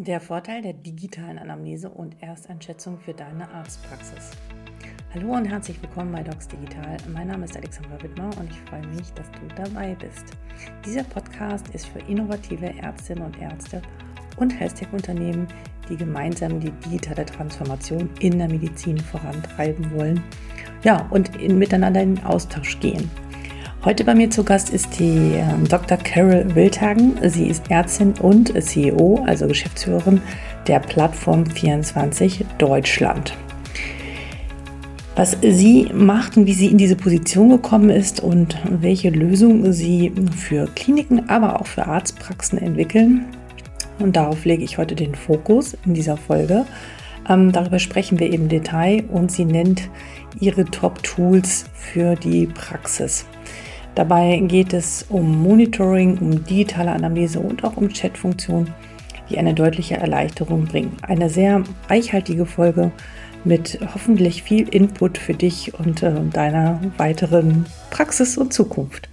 Der Vorteil der digitalen Anamnese und Ersteinschätzung für deine Arztpraxis. Hallo und herzlich willkommen bei Docs Digital. Mein Name ist Alexandra Wittmer und ich freue mich, dass du dabei bist. Dieser Podcast ist für innovative Ärztinnen und Ärzte und Health-Tech-Unternehmen, die gemeinsam die digitale Transformation in der Medizin vorantreiben wollen. Ja, und in, miteinander in den Austausch gehen. Heute bei mir zu Gast ist die ähm, Dr. Carol Wildhagen. Sie ist Ärztin und CEO, also Geschäftsführerin der Plattform 24 Deutschland. Was sie macht und wie sie in diese Position gekommen ist und welche Lösungen sie für Kliniken, aber auch für Arztpraxen entwickeln. Und darauf lege ich heute den Fokus in dieser Folge. Ähm, darüber sprechen wir im Detail und sie nennt ihre Top-Tools für die Praxis. Dabei geht es um Monitoring, um digitale Anamnese und auch um Chatfunktionen, die eine deutliche Erleichterung bringen. Eine sehr reichhaltige Folge mit hoffentlich viel Input für dich und äh, deiner weiteren Praxis und Zukunft.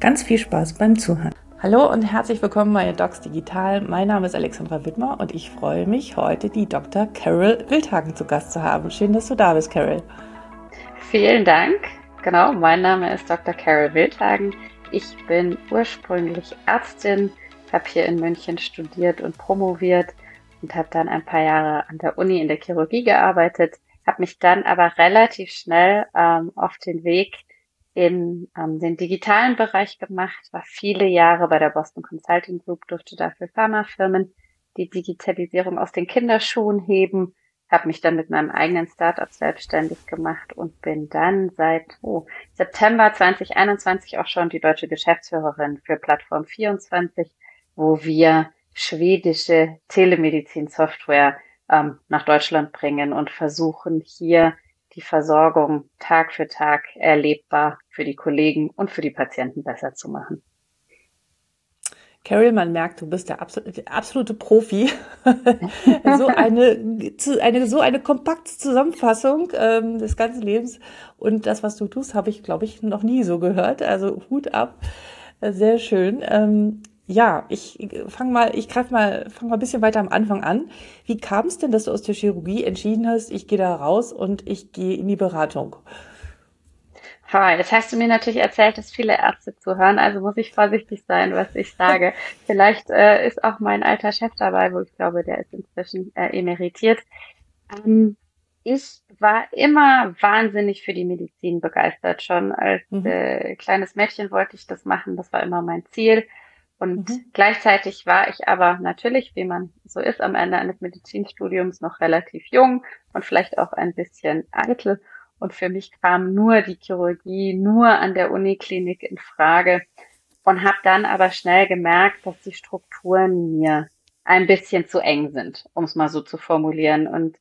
Ganz viel Spaß beim Zuhören. Hallo und herzlich willkommen bei Docs Digital. Mein Name ist Alexandra Wittmer und ich freue mich, heute die Dr. Carol Wildhagen zu Gast zu haben. Schön, dass du da bist, Carol. Vielen Dank. Genau, mein Name ist Dr. Carol Wildhagen. Ich bin ursprünglich Ärztin, habe hier in München studiert und promoviert und habe dann ein paar Jahre an der Uni in der Chirurgie gearbeitet, habe mich dann aber relativ schnell ähm, auf den Weg in ähm, den digitalen Bereich gemacht, war viele Jahre bei der Boston Consulting Group, durfte dafür Pharmafirmen die Digitalisierung aus den Kinderschuhen heben habe mich dann mit meinem eigenen Startup selbstständig gemacht und bin dann seit oh, September 2021 auch schon die deutsche Geschäftsführerin für Plattform 24, wo wir schwedische Telemedizin-Software ähm, nach Deutschland bringen und versuchen hier die Versorgung Tag für Tag erlebbar für die Kollegen und für die Patienten besser zu machen. Carol, man merkt, du bist der absolute, Profi. so eine, eine, so eine kompakte Zusammenfassung ähm, des ganzen Lebens und das, was du tust, habe ich, glaube ich, noch nie so gehört. Also Hut ab, sehr schön. Ähm, ja, ich fange mal, ich greife mal, fange mal ein bisschen weiter am Anfang an. Wie kam es denn, dass du aus der Chirurgie entschieden hast, ich gehe da raus und ich gehe in die Beratung? Hi, jetzt hast du mir natürlich erzählt, dass viele Ärzte zuhören, also muss ich vorsichtig sein, was ich sage. Vielleicht äh, ist auch mein alter Chef dabei, wo ich glaube, der ist inzwischen äh, emeritiert. Ähm, ich war immer wahnsinnig für die Medizin begeistert. Schon als mhm. äh, kleines Mädchen wollte ich das machen, das war immer mein Ziel. Und mhm. gleichzeitig war ich aber natürlich, wie man so ist, am Ende eines Medizinstudiums noch relativ jung und vielleicht auch ein bisschen eitel und für mich kam nur die Chirurgie, nur an der Uniklinik in Frage und habe dann aber schnell gemerkt, dass die Strukturen mir ein bisschen zu eng sind, um es mal so zu formulieren. Und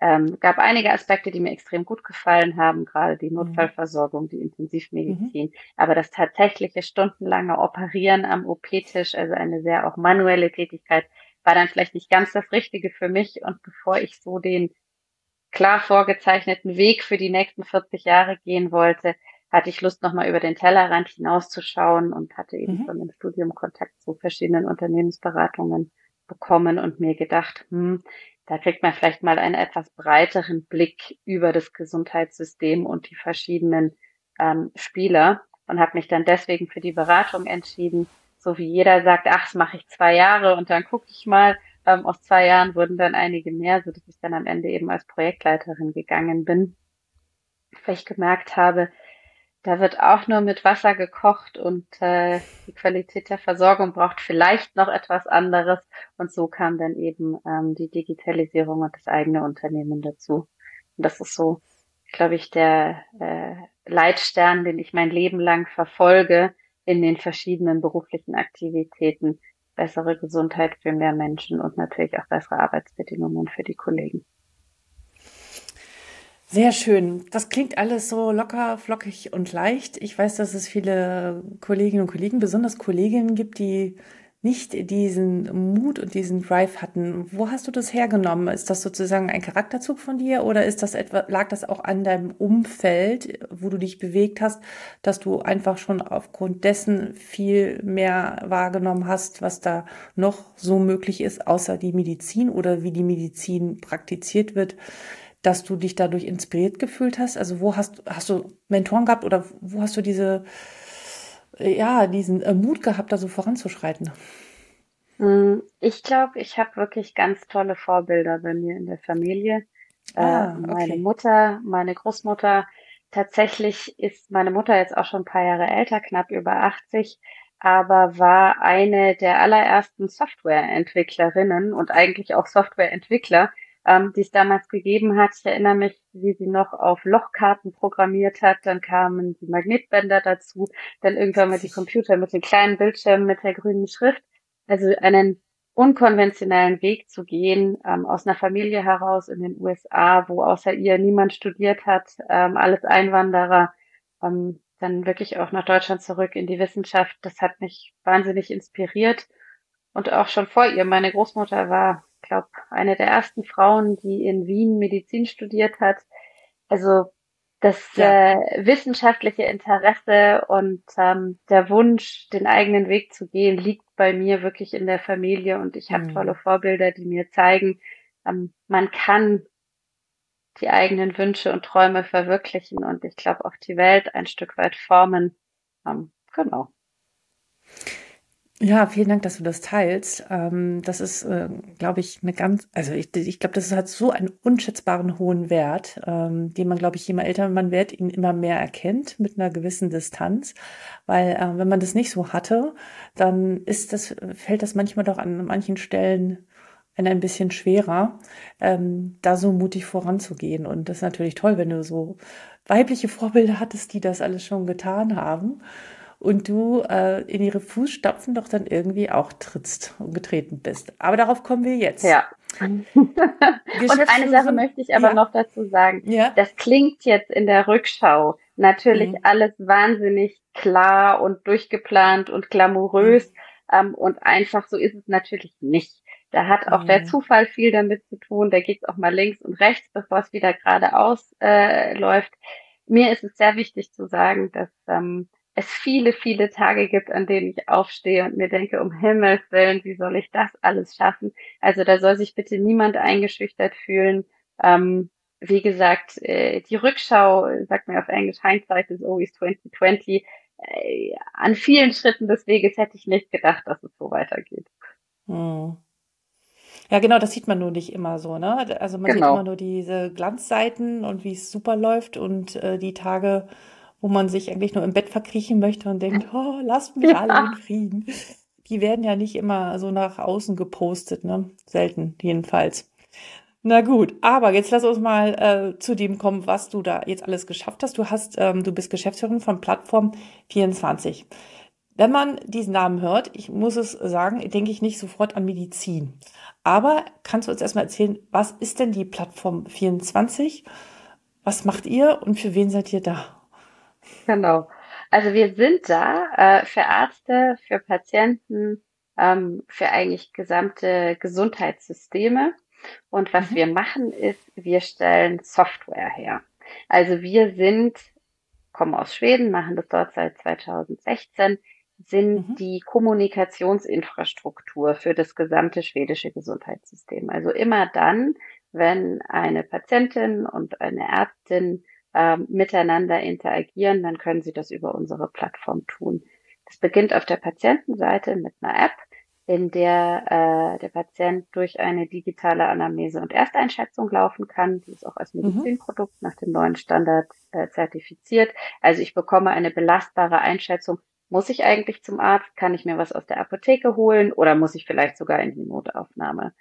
ähm, gab einige Aspekte, die mir extrem gut gefallen haben, gerade die mhm. Notfallversorgung, die Intensivmedizin, mhm. aber das tatsächliche stundenlange Operieren am OP-Tisch, also eine sehr auch manuelle Tätigkeit, war dann vielleicht nicht ganz das Richtige für mich. Und bevor ich so den klar vorgezeichneten Weg für die nächsten 40 Jahre gehen wollte, hatte ich Lust, nochmal über den Tellerrand hinauszuschauen und hatte eben mhm. von dem Studium Kontakt zu verschiedenen Unternehmensberatungen bekommen und mir gedacht, hm, da kriegt man vielleicht mal einen etwas breiteren Blick über das Gesundheitssystem und die verschiedenen ähm, Spieler und habe mich dann deswegen für die Beratung entschieden. So wie jeder sagt, ach, das mache ich zwei Jahre und dann gucke ich mal, ähm, aus zwei Jahren wurden dann einige mehr, so dass ich dann am Ende eben als Projektleiterin gegangen bin, weil ich gemerkt habe, da wird auch nur mit Wasser gekocht und äh, die Qualität der Versorgung braucht vielleicht noch etwas anderes. Und so kam dann eben ähm, die Digitalisierung und das eigene Unternehmen dazu. Und das ist so, glaube ich, der äh, Leitstern, den ich mein Leben lang verfolge in den verschiedenen beruflichen Aktivitäten, bessere Gesundheit für mehr Menschen und natürlich auch bessere Arbeitsbedingungen für die Kollegen. Sehr schön. Das klingt alles so locker, flockig und leicht. Ich weiß, dass es viele Kolleginnen und Kollegen, besonders Kolleginnen gibt, die nicht diesen Mut und diesen Drive hatten. Wo hast du das hergenommen? Ist das sozusagen ein Charakterzug von dir oder ist das etwa, lag das auch an deinem Umfeld, wo du dich bewegt hast, dass du einfach schon aufgrund dessen viel mehr wahrgenommen hast, was da noch so möglich ist, außer die Medizin oder wie die Medizin praktiziert wird? dass du dich dadurch inspiriert gefühlt hast? Also wo hast, hast du Mentoren gehabt oder wo hast du diese, ja, diesen äh, Mut gehabt, da so voranzuschreiten? Hm, ich glaube, ich habe wirklich ganz tolle Vorbilder bei mir in der Familie. Äh, ah, okay. Meine Mutter, meine Großmutter. Tatsächlich ist meine Mutter jetzt auch schon ein paar Jahre älter, knapp über 80, aber war eine der allerersten Softwareentwicklerinnen und eigentlich auch Softwareentwickler, ähm, die es damals gegeben hat. Ich erinnere mich, wie sie noch auf Lochkarten programmiert hat. Dann kamen die Magnetbänder dazu, dann irgendwann mal die Computer mit den kleinen Bildschirmen mit der grünen Schrift. Also einen unkonventionellen Weg zu gehen, ähm, aus einer Familie heraus in den USA, wo außer ihr niemand studiert hat, ähm, alles Einwanderer, ähm, dann wirklich auch nach Deutschland zurück in die Wissenschaft. Das hat mich wahnsinnig inspiriert. Und auch schon vor ihr, meine Großmutter war glaube, eine der ersten Frauen, die in Wien Medizin studiert hat. Also das ja. äh, wissenschaftliche Interesse und ähm, der Wunsch, den eigenen Weg zu gehen, liegt bei mir wirklich in der Familie und ich habe mhm. tolle Vorbilder, die mir zeigen, ähm, man kann die eigenen Wünsche und Träume verwirklichen und ich glaube auch die Welt ein Stück weit formen. Ähm, genau. Ja, vielen Dank, dass du das teilst. Ähm, das ist, äh, glaube ich, eine ganz, also ich, ich glaube, das hat so einen unschätzbaren hohen Wert, ähm, den man, glaube ich, je mehr älter man wird, ihn immer mehr erkennt mit einer gewissen Distanz. Weil äh, wenn man das nicht so hatte, dann ist das, fällt das manchmal doch an manchen Stellen ein bisschen schwerer, ähm, da so mutig voranzugehen. Und das ist natürlich toll, wenn du so weibliche Vorbilder hattest, die das alles schon getan haben und du äh, in ihre Fußstapfen doch dann irgendwie auch trittst und getreten bist. Aber darauf kommen wir jetzt. Ja. und eine Sache möchte ich aber ja. noch dazu sagen. Ja. Das klingt jetzt in der Rückschau natürlich mhm. alles wahnsinnig klar und durchgeplant und glamourös. Mhm. Ähm, und einfach so ist es natürlich nicht. Da hat auch mhm. der Zufall viel damit zu tun. Da geht es auch mal links und rechts, bevor es wieder geradeaus äh, läuft. Mir ist es sehr wichtig zu sagen, dass ähm, es viele, viele Tage gibt, an denen ich aufstehe und mir denke, um Himmels Willen, wie soll ich das alles schaffen? Also da soll sich bitte niemand eingeschüchtert fühlen. Ähm, wie gesagt, äh, die Rückschau, sagt mir auf Englisch, Hindsight is always 2020. Äh, an vielen Schritten des Weges hätte ich nicht gedacht, dass es so weitergeht. Hm. Ja, genau, das sieht man nur nicht immer so, ne? Also man genau. sieht immer nur diese Glanzseiten und wie es super läuft und äh, die Tage, wo man sich eigentlich nur im Bett verkriechen möchte und denkt, oh, lasst mich ja. alle in Frieden. Die werden ja nicht immer so nach außen gepostet, ne? Selten jedenfalls. Na gut, aber jetzt lass uns mal äh, zu dem kommen, was du da jetzt alles geschafft hast. Du hast, ähm, du bist Geschäftsführerin von Plattform 24. Wenn man diesen Namen hört, ich muss es sagen, denke ich nicht sofort an Medizin. Aber kannst du uns erstmal erzählen, was ist denn die Plattform 24? Was macht ihr und für wen seid ihr da? Genau. Also wir sind da äh, für Ärzte, für Patienten, ähm, für eigentlich gesamte Gesundheitssysteme. Und was mhm. wir machen ist, wir stellen Software her. Also wir sind, kommen aus Schweden, machen das dort seit 2016, sind mhm. die Kommunikationsinfrastruktur für das gesamte schwedische Gesundheitssystem. Also immer dann, wenn eine Patientin und eine Ärztin äh, miteinander interagieren, dann können Sie das über unsere Plattform tun. Das beginnt auf der Patientenseite mit einer App, in der äh, der Patient durch eine digitale Anamnese und Ersteinschätzung laufen kann. Die ist auch als mhm. Medizinprodukt nach dem neuen Standard äh, zertifiziert. Also ich bekomme eine belastbare Einschätzung. Muss ich eigentlich zum Arzt? Kann ich mir was aus der Apotheke holen oder muss ich vielleicht sogar in die Notaufnahme?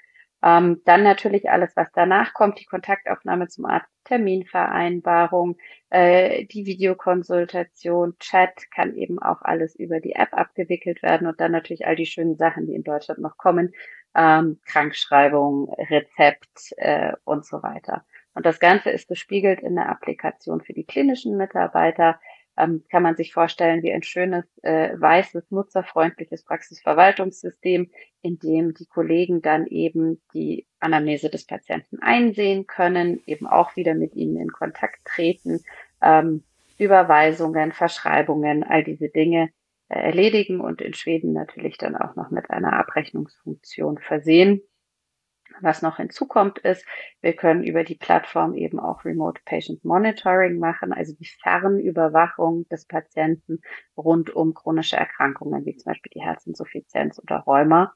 Ähm, dann natürlich alles, was danach kommt, die Kontaktaufnahme zum Arzt, Terminvereinbarung, äh, die Videokonsultation, Chat, kann eben auch alles über die App abgewickelt werden und dann natürlich all die schönen Sachen, die in Deutschland noch kommen, ähm, Krankschreibung, Rezept äh, und so weiter. Und das Ganze ist gespiegelt in der Applikation für die klinischen Mitarbeiter. Ähm, kann man sich vorstellen wie ein schönes, äh, weißes, nutzerfreundliches Praxisverwaltungssystem, in dem die Kollegen dann eben die Anamnese des Patienten einsehen können, eben auch wieder mit ihnen in Kontakt treten, ähm, Überweisungen, Verschreibungen, all diese Dinge äh, erledigen und in Schweden natürlich dann auch noch mit einer Abrechnungsfunktion versehen. Was noch hinzukommt ist, wir können über die Plattform eben auch Remote Patient Monitoring machen, also die Fernüberwachung des Patienten rund um chronische Erkrankungen, wie zum Beispiel die Herzinsuffizienz oder Rheuma.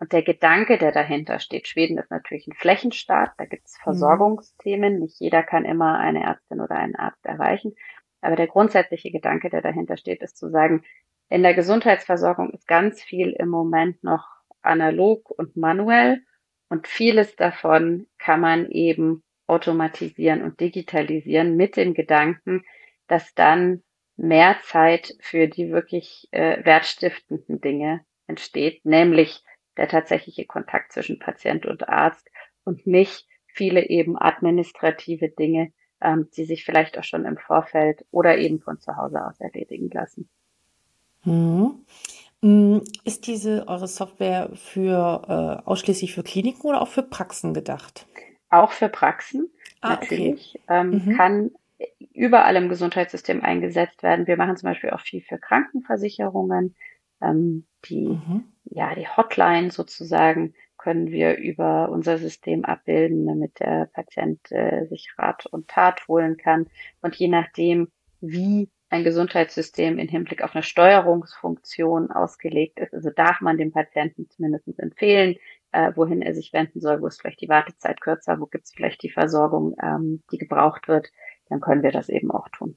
Und der Gedanke, der dahinter steht, Schweden ist natürlich ein Flächenstaat, da gibt es mhm. Versorgungsthemen, nicht jeder kann immer eine Ärztin oder einen Arzt erreichen. Aber der grundsätzliche Gedanke, der dahinter steht, ist zu sagen, in der Gesundheitsversorgung ist ganz viel im Moment noch analog und manuell und vieles davon kann man eben automatisieren und digitalisieren mit dem Gedanken, dass dann mehr Zeit für die wirklich äh, wertstiftenden Dinge entsteht, nämlich der tatsächliche Kontakt zwischen Patient und Arzt und nicht viele eben administrative Dinge, ähm, die sich vielleicht auch schon im Vorfeld oder eben von zu Hause aus erledigen lassen. Mhm. Hm, ist diese eure Software für äh, ausschließlich für Kliniken oder auch für Praxen gedacht? Auch für Praxen ah, natürlich. Okay. Ähm, mhm. Kann überall im Gesundheitssystem eingesetzt werden. Wir machen zum Beispiel auch viel für Krankenversicherungen. Ähm, die, mhm. ja, die Hotline sozusagen können wir über unser System abbilden, damit der Patient äh, sich Rat und Tat holen kann. Und je nachdem, wie ein Gesundheitssystem in Hinblick auf eine Steuerungsfunktion ausgelegt ist. Also darf man dem Patienten zumindest empfehlen, äh, wohin er sich wenden soll, wo ist vielleicht die Wartezeit kürzer, wo gibt es vielleicht die Versorgung, ähm, die gebraucht wird, dann können wir das eben auch tun.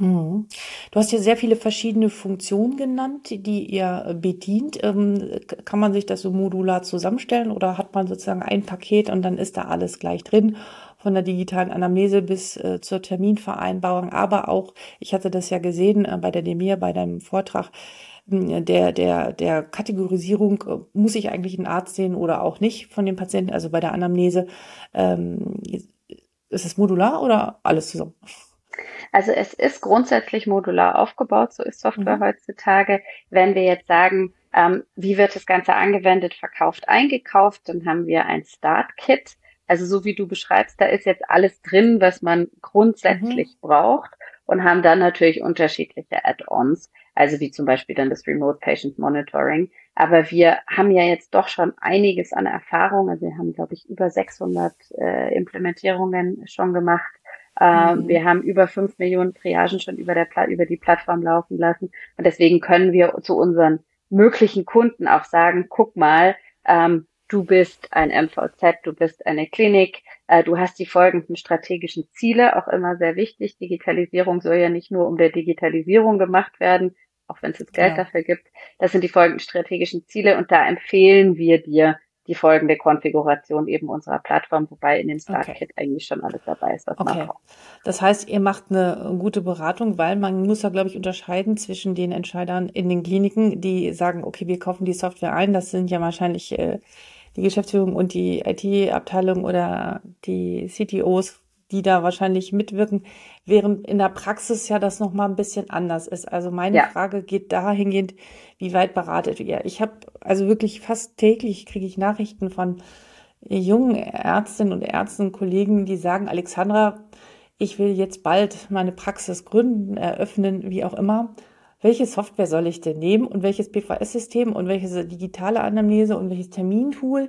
Mhm. Du hast ja sehr viele verschiedene Funktionen genannt, die ihr bedient. Ähm, kann man sich das so modular zusammenstellen oder hat man sozusagen ein Paket und dann ist da alles gleich drin? Von der digitalen Anamnese bis äh, zur Terminvereinbarung, aber auch, ich hatte das ja gesehen äh, bei der Demir, bei deinem Vortrag, hm, der, der, der Kategorisierung, äh, muss ich eigentlich einen Arzt sehen oder auch nicht von dem Patienten, also bei der Anamnese, ähm, ist es modular oder alles zusammen? Also es ist grundsätzlich modular aufgebaut, so ist Software mhm. heutzutage. Wenn wir jetzt sagen, ähm, wie wird das Ganze angewendet, verkauft, eingekauft, dann haben wir ein Start-Kit. Also so wie du beschreibst, da ist jetzt alles drin, was man grundsätzlich mhm. braucht und haben dann natürlich unterschiedliche Add-ons, also wie zum Beispiel dann das Remote Patient Monitoring. Aber wir haben ja jetzt doch schon einiges an Erfahrung. Also wir haben, glaube ich, über 600 äh, Implementierungen schon gemacht. Äh, mhm. Wir haben über 5 Millionen Triagen schon über, der Pla über die Plattform laufen lassen. Und deswegen können wir zu unseren möglichen Kunden auch sagen, guck mal, ähm, du bist ein MVZ, du bist eine Klinik, äh, du hast die folgenden strategischen Ziele, auch immer sehr wichtig. Digitalisierung soll ja nicht nur um der Digitalisierung gemacht werden, auch wenn es jetzt Geld ja. dafür gibt. Das sind die folgenden strategischen Ziele und da empfehlen wir dir die folgende Konfiguration eben unserer Plattform, wobei in dem Start-Kit okay. eigentlich schon alles dabei ist, was okay. man braucht. Das heißt, ihr macht eine gute Beratung, weil man muss ja, glaube ich, unterscheiden zwischen den Entscheidern in den Kliniken, die sagen, okay, wir kaufen die Software ein, das sind ja wahrscheinlich äh, die Geschäftsführung und die IT-Abteilung oder die CTOs, die da wahrscheinlich mitwirken, während in der Praxis ja das nochmal ein bisschen anders ist. Also meine ja. Frage geht dahingehend, wie weit beratet ihr? Ich habe also wirklich fast täglich kriege ich Nachrichten von jungen Ärztinnen und Ärzten, Kollegen, die sagen, Alexandra, ich will jetzt bald meine Praxis gründen, eröffnen, wie auch immer welche Software soll ich denn nehmen und welches PVS-System und welches digitale Anamnese und welches Termintool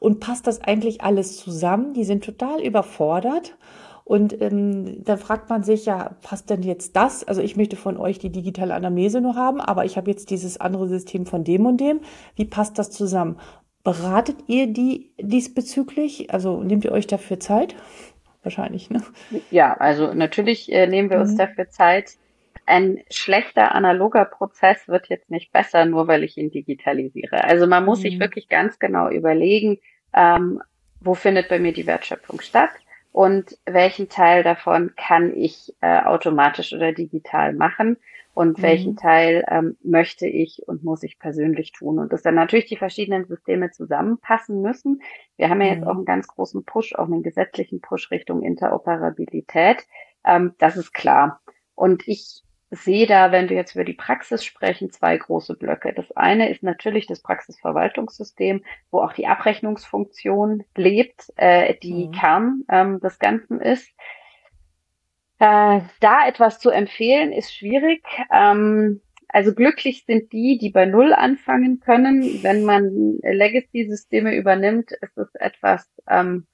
und passt das eigentlich alles zusammen? Die sind total überfordert. Und ähm, dann fragt man sich ja, passt denn jetzt das? Also ich möchte von euch die digitale Anamnese nur haben, aber ich habe jetzt dieses andere System von dem und dem. Wie passt das zusammen? Beratet ihr die diesbezüglich? Also nehmt ihr euch dafür Zeit? Wahrscheinlich, ne? Ja, also natürlich äh, nehmen wir mhm. uns dafür Zeit ein schlechter analoger Prozess wird jetzt nicht besser, nur weil ich ihn digitalisiere. Also man muss mhm. sich wirklich ganz genau überlegen, ähm, wo findet bei mir die Wertschöpfung statt und welchen Teil davon kann ich äh, automatisch oder digital machen und mhm. welchen Teil ähm, möchte ich und muss ich persönlich tun. Und dass dann natürlich die verschiedenen Systeme zusammenpassen müssen. Wir haben ja jetzt mhm. auch einen ganz großen Push, auch einen gesetzlichen Push Richtung Interoperabilität. Ähm, das ist klar. Und ich sehe da, wenn wir jetzt über die Praxis sprechen, zwei große Blöcke. Das eine ist natürlich das Praxisverwaltungssystem, wo auch die Abrechnungsfunktion lebt, äh, die mhm. Kern ähm, des Ganzen ist. Äh, da etwas zu empfehlen, ist schwierig. Ähm, also glücklich sind die, die bei Null anfangen können. Wenn man Legacy-Systeme übernimmt, ist es etwas ähm,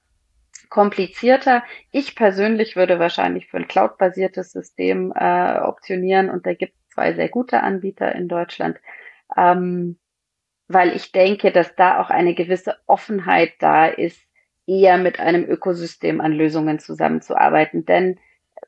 komplizierter. Ich persönlich würde wahrscheinlich für ein cloud-basiertes System äh, optionieren und da gibt es zwei sehr gute Anbieter in Deutschland, ähm, weil ich denke, dass da auch eine gewisse Offenheit da ist, eher mit einem Ökosystem an Lösungen zusammenzuarbeiten. Denn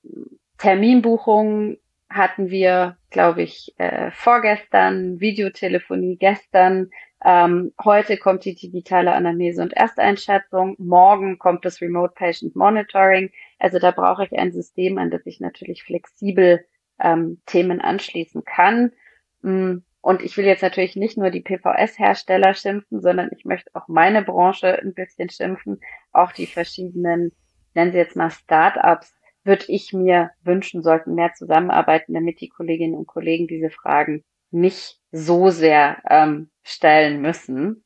ähm, Terminbuchungen hatten wir, glaube ich, äh, vorgestern, Videotelefonie gestern, ähm, heute kommt die digitale Anamnese und Ersteinschätzung, morgen kommt das Remote Patient Monitoring. Also da brauche ich ein System, an das ich natürlich flexibel ähm, Themen anschließen kann. Mm, und ich will jetzt natürlich nicht nur die PVS-Hersteller schimpfen, sondern ich möchte auch meine Branche ein bisschen schimpfen, auch die verschiedenen, nennen Sie jetzt mal Startups, würde ich mir wünschen, sollten mehr zusammenarbeiten, damit die Kolleginnen und Kollegen diese Fragen nicht so sehr ähm, stellen müssen.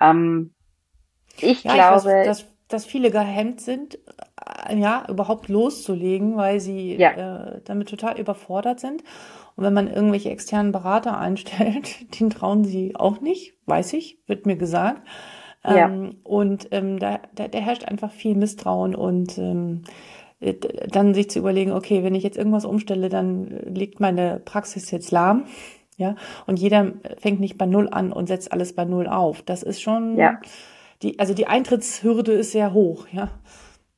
Ähm, ich ja, glaube, ich weiß, dass, dass viele gehemmt sind, äh, ja, überhaupt loszulegen, weil sie ja. äh, damit total überfordert sind. Und wenn man irgendwelche externen Berater einstellt, den trauen sie auch nicht, weiß ich, wird mir gesagt. Ähm, ja. Und ähm, da, da, da herrscht einfach viel Misstrauen und ähm, äh, dann sich zu überlegen, okay, wenn ich jetzt irgendwas umstelle, dann liegt meine Praxis jetzt lahm. Ja, und jeder fängt nicht bei Null an und setzt alles bei Null auf. Das ist schon, ja. die, also die Eintrittshürde ist sehr hoch, ja.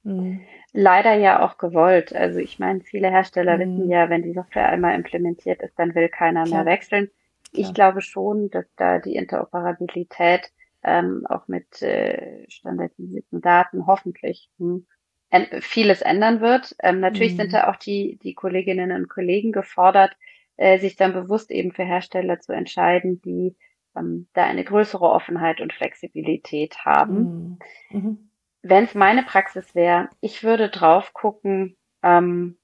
Mhm. Leider ja auch gewollt. Also ich meine, viele Hersteller mhm. wissen ja, wenn die Software einmal implementiert ist, dann will keiner Klar. mehr wechseln. Ich Klar. glaube schon, dass da die Interoperabilität ähm, auch mit äh, standardisierten Daten hoffentlich hm, vieles ändern wird. Ähm, natürlich mhm. sind da auch die, die Kolleginnen und Kollegen gefordert, äh, sich dann bewusst eben für Hersteller zu entscheiden, die ähm, da eine größere Offenheit und Flexibilität haben. Mhm. Mhm. Wenn es meine Praxis wäre, ich würde drauf gucken, ähm,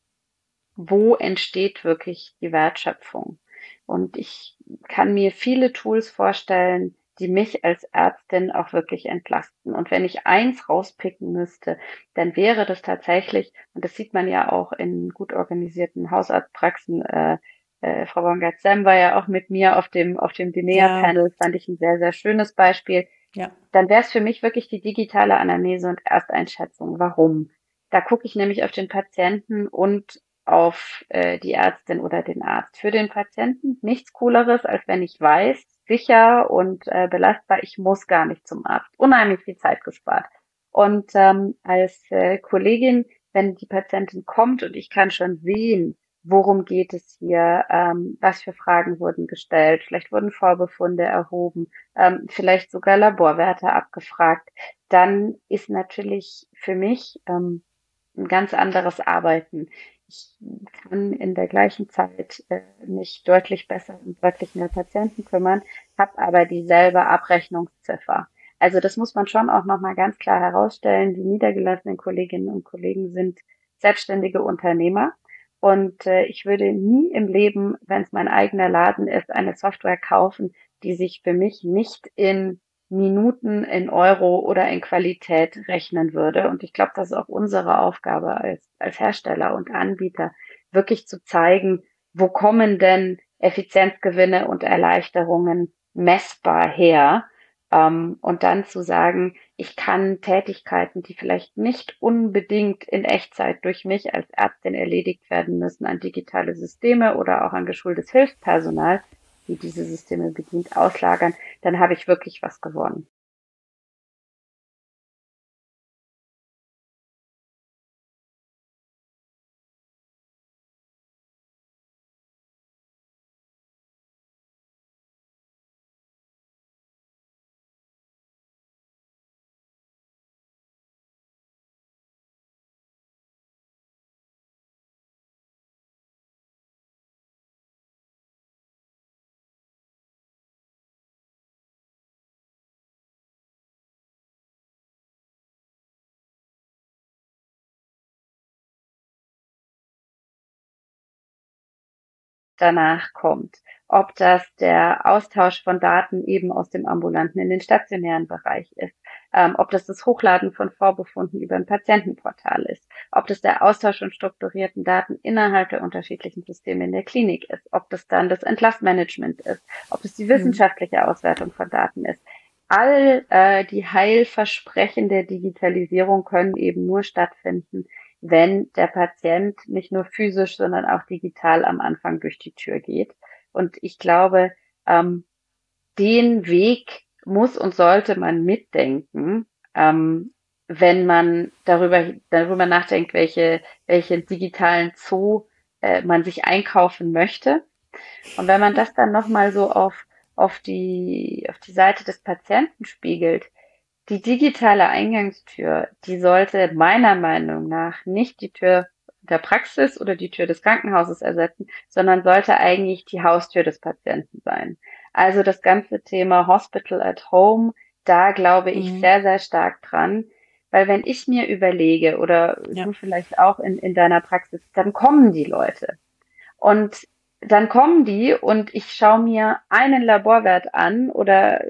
wo entsteht wirklich die Wertschöpfung. Und ich kann mir viele Tools vorstellen, die mich als Ärztin auch wirklich entlasten. Und wenn ich eins rauspicken müsste, dann wäre das tatsächlich, und das sieht man ja auch in gut organisierten Hausarztpraxen, äh, äh, Frau Bongat-Sem war ja auch mit mir auf dem, auf dem Dinea-Panel, ja. fand ich ein sehr, sehr schönes Beispiel. Ja. Dann wäre es für mich wirklich die digitale Anamnese und Ersteinschätzung. Warum? Da gucke ich nämlich auf den Patienten und auf äh, die Ärztin oder den Arzt. Für den Patienten nichts Cooleres, als wenn ich weiß, sicher und äh, belastbar, ich muss gar nicht zum Arzt. Unheimlich viel Zeit gespart. Und ähm, als äh, Kollegin, wenn die Patientin kommt und ich kann schon sehen, worum geht es hier, ähm, was für Fragen wurden gestellt, vielleicht wurden Vorbefunde erhoben, ähm, vielleicht sogar Laborwerte abgefragt, dann ist natürlich für mich ähm, ein ganz anderes Arbeiten. Ich kann in der gleichen Zeit äh, mich deutlich besser und deutlich mehr Patienten kümmern, habe aber dieselbe Abrechnungsziffer. Also das muss man schon auch nochmal ganz klar herausstellen. Die niedergelassenen Kolleginnen und Kollegen sind selbstständige Unternehmer und äh, ich würde nie im Leben, wenn es mein eigener Laden ist, eine Software kaufen, die sich für mich nicht in Minuten, in Euro oder in Qualität rechnen würde. Und ich glaube, das ist auch unsere Aufgabe als, als Hersteller und Anbieter, wirklich zu zeigen, wo kommen denn Effizienzgewinne und Erleichterungen messbar her ähm, und dann zu sagen, ich kann Tätigkeiten, die vielleicht nicht unbedingt in Echtzeit durch mich als Ärztin erledigt werden müssen, an digitale Systeme oder auch an geschultes Hilfspersonal, die diese Systeme bedient, auslagern, dann habe ich wirklich was gewonnen. Danach kommt. Ob das der Austausch von Daten eben aus dem ambulanten in den stationären Bereich ist, ähm, ob das das Hochladen von Vorbefunden über ein Patientenportal ist, ob das der Austausch von strukturierten Daten innerhalb der unterschiedlichen Systeme in der Klinik ist, ob das dann das Entlassmanagement ist, ob es die mhm. wissenschaftliche Auswertung von Daten ist all äh, die Heilversprechen der Digitalisierung können eben nur stattfinden, wenn der Patient nicht nur physisch, sondern auch digital am Anfang durch die Tür geht. Und ich glaube, ähm, den Weg muss und sollte man mitdenken, ähm, wenn man darüber, darüber nachdenkt, welche, welche digitalen Zoo äh, man sich einkaufen möchte. Und wenn man das dann nochmal so auf auf die, auf die Seite des Patienten spiegelt, die digitale Eingangstür, die sollte meiner Meinung nach nicht die Tür der Praxis oder die Tür des Krankenhauses ersetzen, sondern sollte eigentlich die Haustür des Patienten sein. Also das ganze Thema Hospital at Home, da glaube ich mhm. sehr, sehr stark dran. Weil wenn ich mir überlege oder ja. du vielleicht auch in, in deiner Praxis, dann kommen die Leute. Und dann kommen die und ich schaue mir einen Laborwert an oder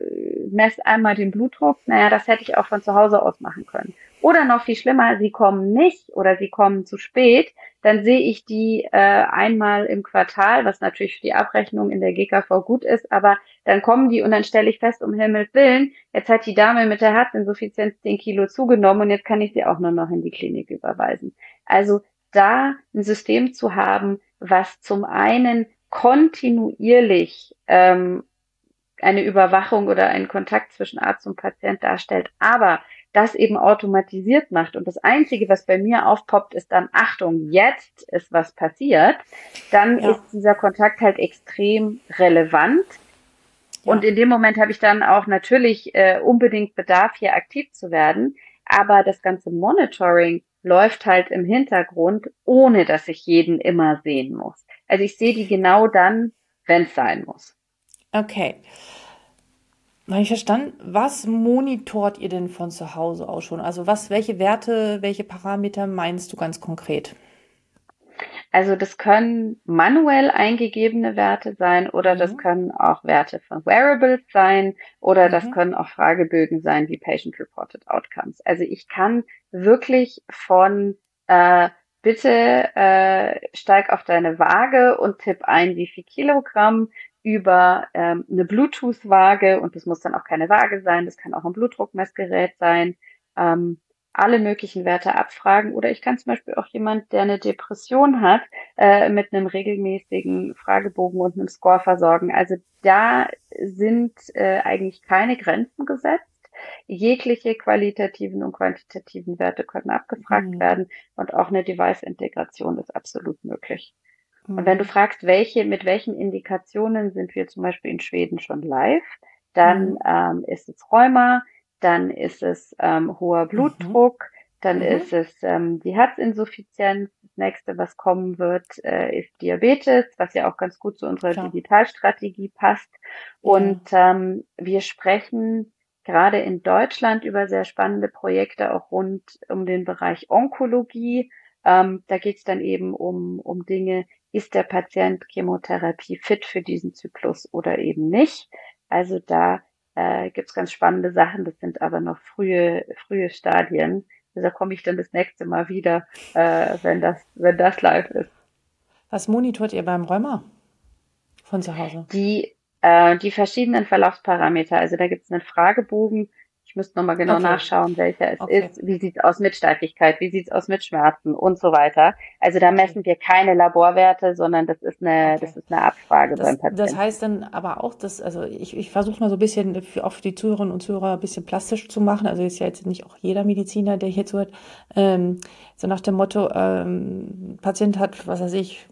messe einmal den Blutdruck. Naja, das hätte ich auch von zu Hause aus machen können. Oder noch viel schlimmer, sie kommen nicht oder sie kommen zu spät. Dann sehe ich die äh, einmal im Quartal, was natürlich für die Abrechnung in der GKV gut ist, aber dann kommen die und dann stelle ich fest, um Himmels Willen, jetzt hat die Dame mit der Herzinsuffizienz 10 Kilo zugenommen und jetzt kann ich sie auch nur noch in die Klinik überweisen. Also da ein System zu haben, was zum einen kontinuierlich ähm, eine Überwachung oder einen Kontakt zwischen Arzt und Patient darstellt, aber das eben automatisiert macht und das Einzige, was bei mir aufpoppt, ist dann, Achtung, jetzt ist was passiert, dann ja. ist dieser Kontakt halt extrem relevant. Ja. Und in dem Moment habe ich dann auch natürlich äh, unbedingt Bedarf, hier aktiv zu werden. Aber das ganze Monitoring läuft halt im Hintergrund, ohne dass ich jeden immer sehen muss. Also ich sehe die genau dann, wenn es sein muss. Okay. Habe ich verstanden? Was monitort ihr denn von zu Hause aus schon? Also was, welche Werte, welche Parameter meinst du ganz konkret? Also das können manuell eingegebene Werte sein oder mhm. das können auch Werte von Wearables sein oder mhm. das können auch Fragebögen sein wie Patient Reported Outcomes. Also ich kann wirklich von äh, bitte äh, steig auf deine Waage und tipp ein, wie viel Kilogramm über ähm, eine Bluetooth-Waage und das muss dann auch keine Waage sein, das kann auch ein Blutdruckmessgerät sein. Ähm, alle möglichen Werte abfragen oder ich kann zum Beispiel auch jemand, der eine Depression hat, äh, mit einem regelmäßigen Fragebogen und einem Score versorgen. Also da sind äh, eigentlich keine Grenzen gesetzt. Jegliche qualitativen und quantitativen Werte können abgefragt mhm. werden und auch eine Device-Integration ist absolut möglich. Mhm. Und wenn du fragst, welche, mit welchen Indikationen sind wir zum Beispiel in Schweden schon live, dann mhm. ähm, ist es Rheuma, dann ist es ähm, hoher. Blutdruck, mhm. dann mhm. ist es ähm, die Herzinsuffizienz. Das nächste, was kommen wird, äh, ist Diabetes, was ja auch ganz gut zu unserer Klar. Digitalstrategie passt. Und ja. ähm, wir sprechen gerade in Deutschland über sehr spannende Projekte auch rund um den Bereich Onkologie. Ähm, da geht es dann eben um, um Dinge, ist der Patient Chemotherapie fit für diesen Zyklus oder eben nicht. Also da äh, gibt es ganz spannende Sachen, das sind aber noch frühe, frühe Stadien. Also da komme ich dann das nächste Mal wieder, äh, wenn, das, wenn das live ist. Was monitort ihr beim Rheuma von zu Hause? Die, äh, die verschiedenen Verlaufsparameter. Also da gibt es einen Fragebogen, ich müsste nochmal genau okay. nachschauen, welcher es okay. ist. Wie sieht's aus mit Steifigkeit? Wie sieht's aus mit Schmerzen und so weiter? Also da messen wir keine Laborwerte, sondern das ist eine, okay. das ist eine Abfrage das, beim Patienten. Das heißt dann aber auch, dass, also ich, ich versuche mal so ein bisschen für, auch für die Zuhörerinnen und Zuhörer ein bisschen plastisch zu machen. Also ist ja jetzt nicht auch jeder Mediziner, der hier zuhört. Ähm, so nach dem Motto, ähm, Patient hat, was weiß ich,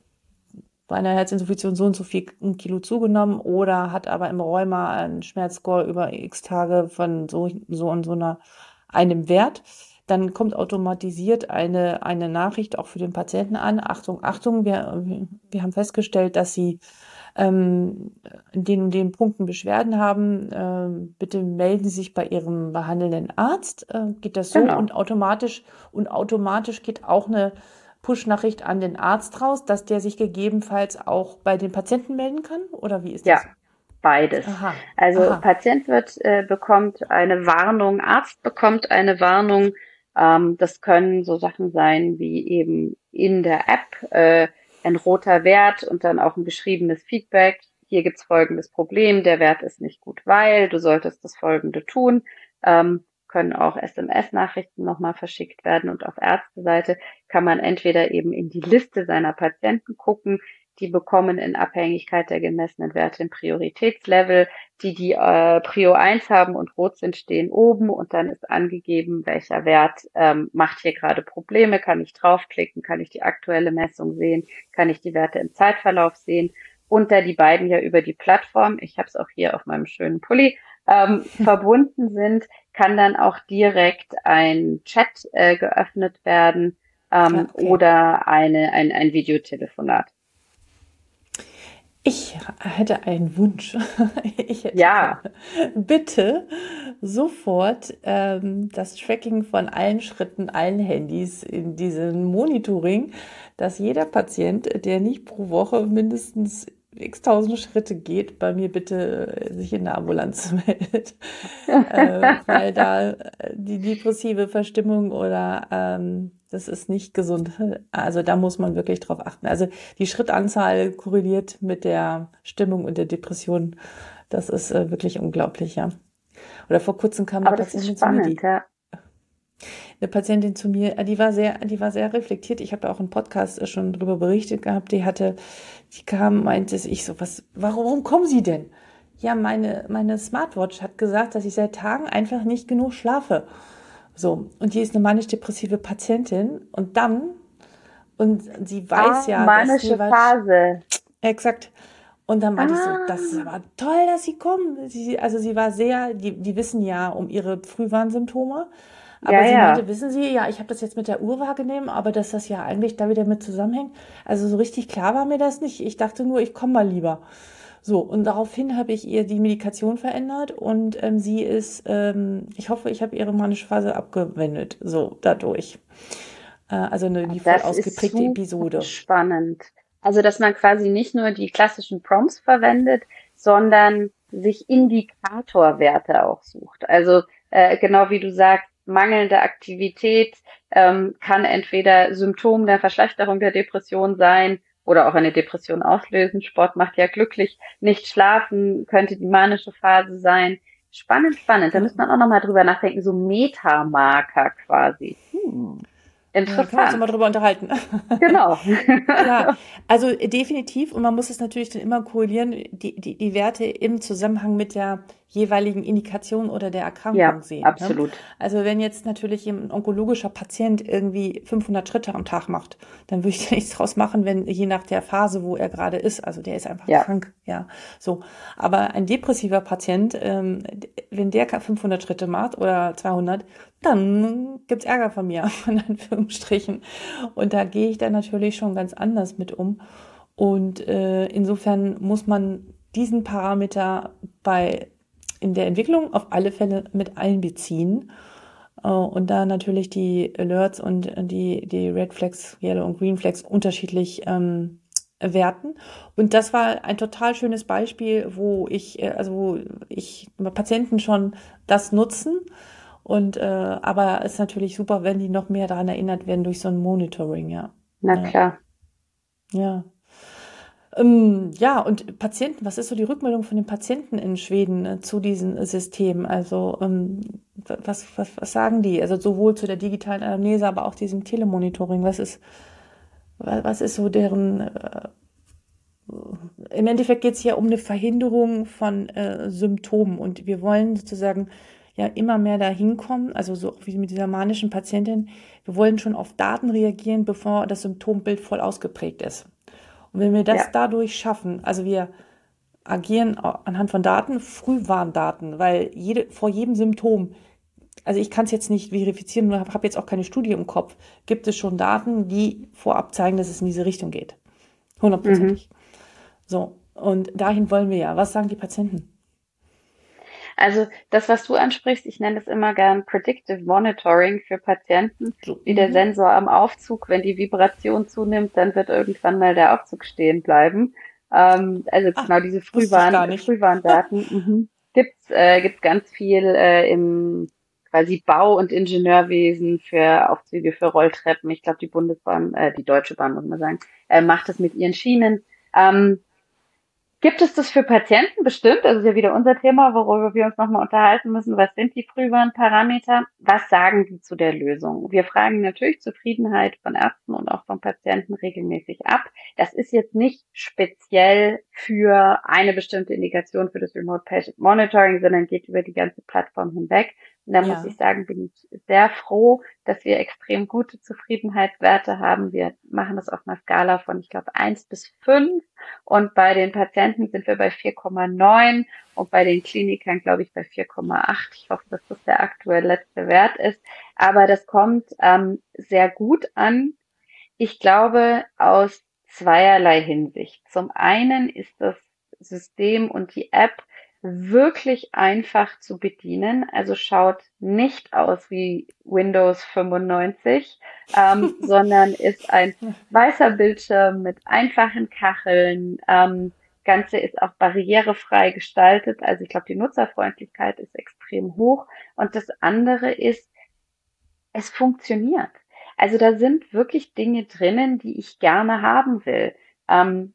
bei einer Herzinsuffizienz so und so viel ein Kilo zugenommen oder hat aber im Rheuma einen Schmerzscore über x Tage von so, so und so einer, einem Wert. Dann kommt automatisiert eine, eine Nachricht auch für den Patienten an. Achtung, Achtung, wir, wir haben festgestellt, dass Sie ähm, in den und den Punkten Beschwerden haben. Äh, bitte melden Sie sich bei Ihrem behandelnden Arzt. Äh, geht das so? Genau. Und automatisch, und automatisch geht auch eine Push-Nachricht an den Arzt raus, dass der sich gegebenenfalls auch bei den Patienten melden kann? Oder wie ist ja. das? Beides. Aha. Also Aha. Patient wird äh, bekommt eine Warnung, Arzt bekommt eine Warnung. Ähm, das können so Sachen sein wie eben in der App äh, ein roter Wert und dann auch ein beschriebenes Feedback. Hier gibt's folgendes Problem, der Wert ist nicht gut, weil du solltest das folgende tun. Ähm, können auch SMS-Nachrichten nochmal verschickt werden und auf Ärzteseite kann man entweder eben in die Liste seiner Patienten gucken, die bekommen in Abhängigkeit der gemessenen Werte ein Prioritätslevel. Die, die äh, Prio 1 haben und rot sind, stehen oben und dann ist angegeben, welcher Wert ähm, macht hier gerade Probleme. Kann ich draufklicken, kann ich die aktuelle Messung sehen, kann ich die Werte im Zeitverlauf sehen. Und da die beiden ja über die Plattform, ich habe es auch hier auf meinem schönen Pulli, ähm, verbunden sind, kann dann auch direkt ein Chat äh, geöffnet werden ähm, okay. oder eine, ein, ein Videotelefonat. Ich hätte einen Wunsch. Hätte ja. Bitte sofort ähm, das Tracking von allen Schritten, allen Handys in diesem Monitoring, dass jeder Patient, der nicht pro Woche mindestens x tausend Schritte geht, bei mir bitte sich in der Ambulanz meldet. äh, weil da die depressive Verstimmung oder ähm, das ist nicht gesund. Also da muss man wirklich drauf achten. Also die Schrittanzahl korreliert mit der Stimmung und der Depression. Das ist äh, wirklich unglaublich, ja. Oder vor kurzem kam eine Patientin zu mir, die, ja. eine Patientin zu mir, die war sehr, die war sehr reflektiert. Ich habe auch einen Podcast schon drüber berichtet gehabt. Die hatte, die kam, meinte ich so, was, warum, warum kommen Sie denn? Ja, meine, meine Smartwatch hat gesagt, dass ich seit Tagen einfach nicht genug schlafe. So, und die ist eine manisch-depressive Patientin und dann, und sie weiß ah, ja, manische dass sie Phase. Exakt. Und dann meinte ah. ich so, das ist aber toll, dass sie kommen. Sie, also sie war sehr, die, die wissen ja um ihre Frühwarnsymptome. Aber ja, sie ja. meinte, wissen Sie, ja, ich habe das jetzt mit der Uhr wahrgenommen, aber dass das ja eigentlich da wieder mit zusammenhängt. Also so richtig klar war mir das nicht. Ich dachte nur, ich komme mal lieber. So, und daraufhin habe ich ihr die Medikation verändert und ähm, sie ist, ähm, ich hoffe, ich habe ihre manische Phase abgewendet, so dadurch. Äh, also eine die voll ausgeprägte Episode. Spannend. Also, dass man quasi nicht nur die klassischen Prompts verwendet, sondern sich Indikatorwerte auch sucht. Also äh, genau wie du sagst, mangelnde Aktivität ähm, kann entweder Symptom der Verschlechterung der Depression sein oder auch eine Depression auslösen. Sport macht ja glücklich. Nicht schlafen könnte die manische Phase sein. Spannend, spannend. Da müsste man auch nochmal drüber nachdenken, so Metamarker quasi. Hm. Interessant. Ja, können wir uns mal drüber unterhalten. Genau. ja, also definitiv. Und man muss es natürlich dann immer korrelieren, die, die, die Werte im Zusammenhang mit der jeweiligen Indikation oder der Erkrankung ja, sehen. Ne? Absolut. Ne? Also wenn jetzt natürlich ein onkologischer Patient irgendwie 500 Schritte am Tag macht, dann würde ich da nichts draus machen, wenn je nach der Phase, wo er gerade ist, also der ist einfach ja. krank, ja, so. Aber ein depressiver Patient, ähm, wenn der 500 Schritte macht oder 200, dann gibt's Ärger von mir, in Anführungsstrichen. Und da gehe ich dann natürlich schon ganz anders mit um. Und äh, insofern muss man diesen Parameter bei in der Entwicklung auf alle Fälle mit einbeziehen. Äh, und da natürlich die Alerts und die, die Red Flags, Yellow und Green Flags unterschiedlich ähm, werten. Und das war ein total schönes Beispiel, wo ich, äh, also wo ich Patienten schon das nutzen. Und äh, aber es ist natürlich super, wenn die noch mehr daran erinnert werden durch so ein Monitoring, ja. Na klar. Ja. Ähm, ja, und Patienten, was ist so die Rückmeldung von den Patienten in Schweden äh, zu diesem System? Also ähm, was, was, was sagen die? Also sowohl zu der digitalen Anamnese, aber auch diesem Telemonitoring. Was ist, was ist so deren... Äh, Im Endeffekt geht es ja um eine Verhinderung von äh, Symptomen und wir wollen sozusagen ja immer mehr dahin kommen, also so wie mit dieser manischen Patientin, wir wollen schon auf Daten reagieren, bevor das Symptombild voll ausgeprägt ist. Und wenn wir das ja. dadurch schaffen, also wir agieren anhand von Daten, Frühwarndaten, weil jede, vor jedem Symptom, also ich kann es jetzt nicht verifizieren, habe hab jetzt auch keine Studie im Kopf, gibt es schon Daten, die vorab zeigen, dass es in diese Richtung geht. Hundertprozentig. Mhm. So, und dahin wollen wir ja. Was sagen die Patienten? Also das, was du ansprichst, ich nenne das immer gern Predictive Monitoring für Patienten, wie der mhm. Sensor am Aufzug, wenn die Vibration zunimmt, dann wird irgendwann mal der Aufzug stehen bleiben. Ähm, also Ach, genau diese Frühwarn Frühwarndaten mhm. gibt's äh, gibt's ganz viel äh, im quasi Bau- und Ingenieurwesen für Aufzüge für Rolltreppen. Ich glaube, die Bundesbahn, äh, die Deutsche Bahn muss man sagen, äh, macht das mit ihren Schienen. Ähm, Gibt es das für Patienten bestimmt? Das ist ja wieder unser Thema, worüber wir uns nochmal unterhalten müssen. Was sind die Frühwarnparameter? Was sagen die zu der Lösung? Wir fragen natürlich Zufriedenheit von Ärzten und auch von Patienten regelmäßig ab. Das ist jetzt nicht speziell für eine bestimmte Indikation für das Remote Patient Monitoring, sondern geht über die ganze Plattform hinweg. Und da ja. muss ich sagen, bin ich sehr froh, dass wir extrem gute Zufriedenheitswerte haben. Wir machen das auf einer Skala von, ich glaube, eins bis fünf. Und bei den Patienten sind wir bei 4,9 und bei den Klinikern, glaube ich, bei 4,8. Ich hoffe, dass das der aktuelle letzte Wert ist. Aber das kommt ähm, sehr gut an. Ich glaube, aus zweierlei Hinsicht. Zum einen ist das System und die App wirklich einfach zu bedienen. Also schaut nicht aus wie Windows 95, ähm, sondern ist ein weißer Bildschirm mit einfachen Kacheln. Ähm, Ganze ist auch barrierefrei gestaltet. Also ich glaube, die Nutzerfreundlichkeit ist extrem hoch. Und das andere ist, es funktioniert. Also da sind wirklich Dinge drinnen, die ich gerne haben will. Ähm,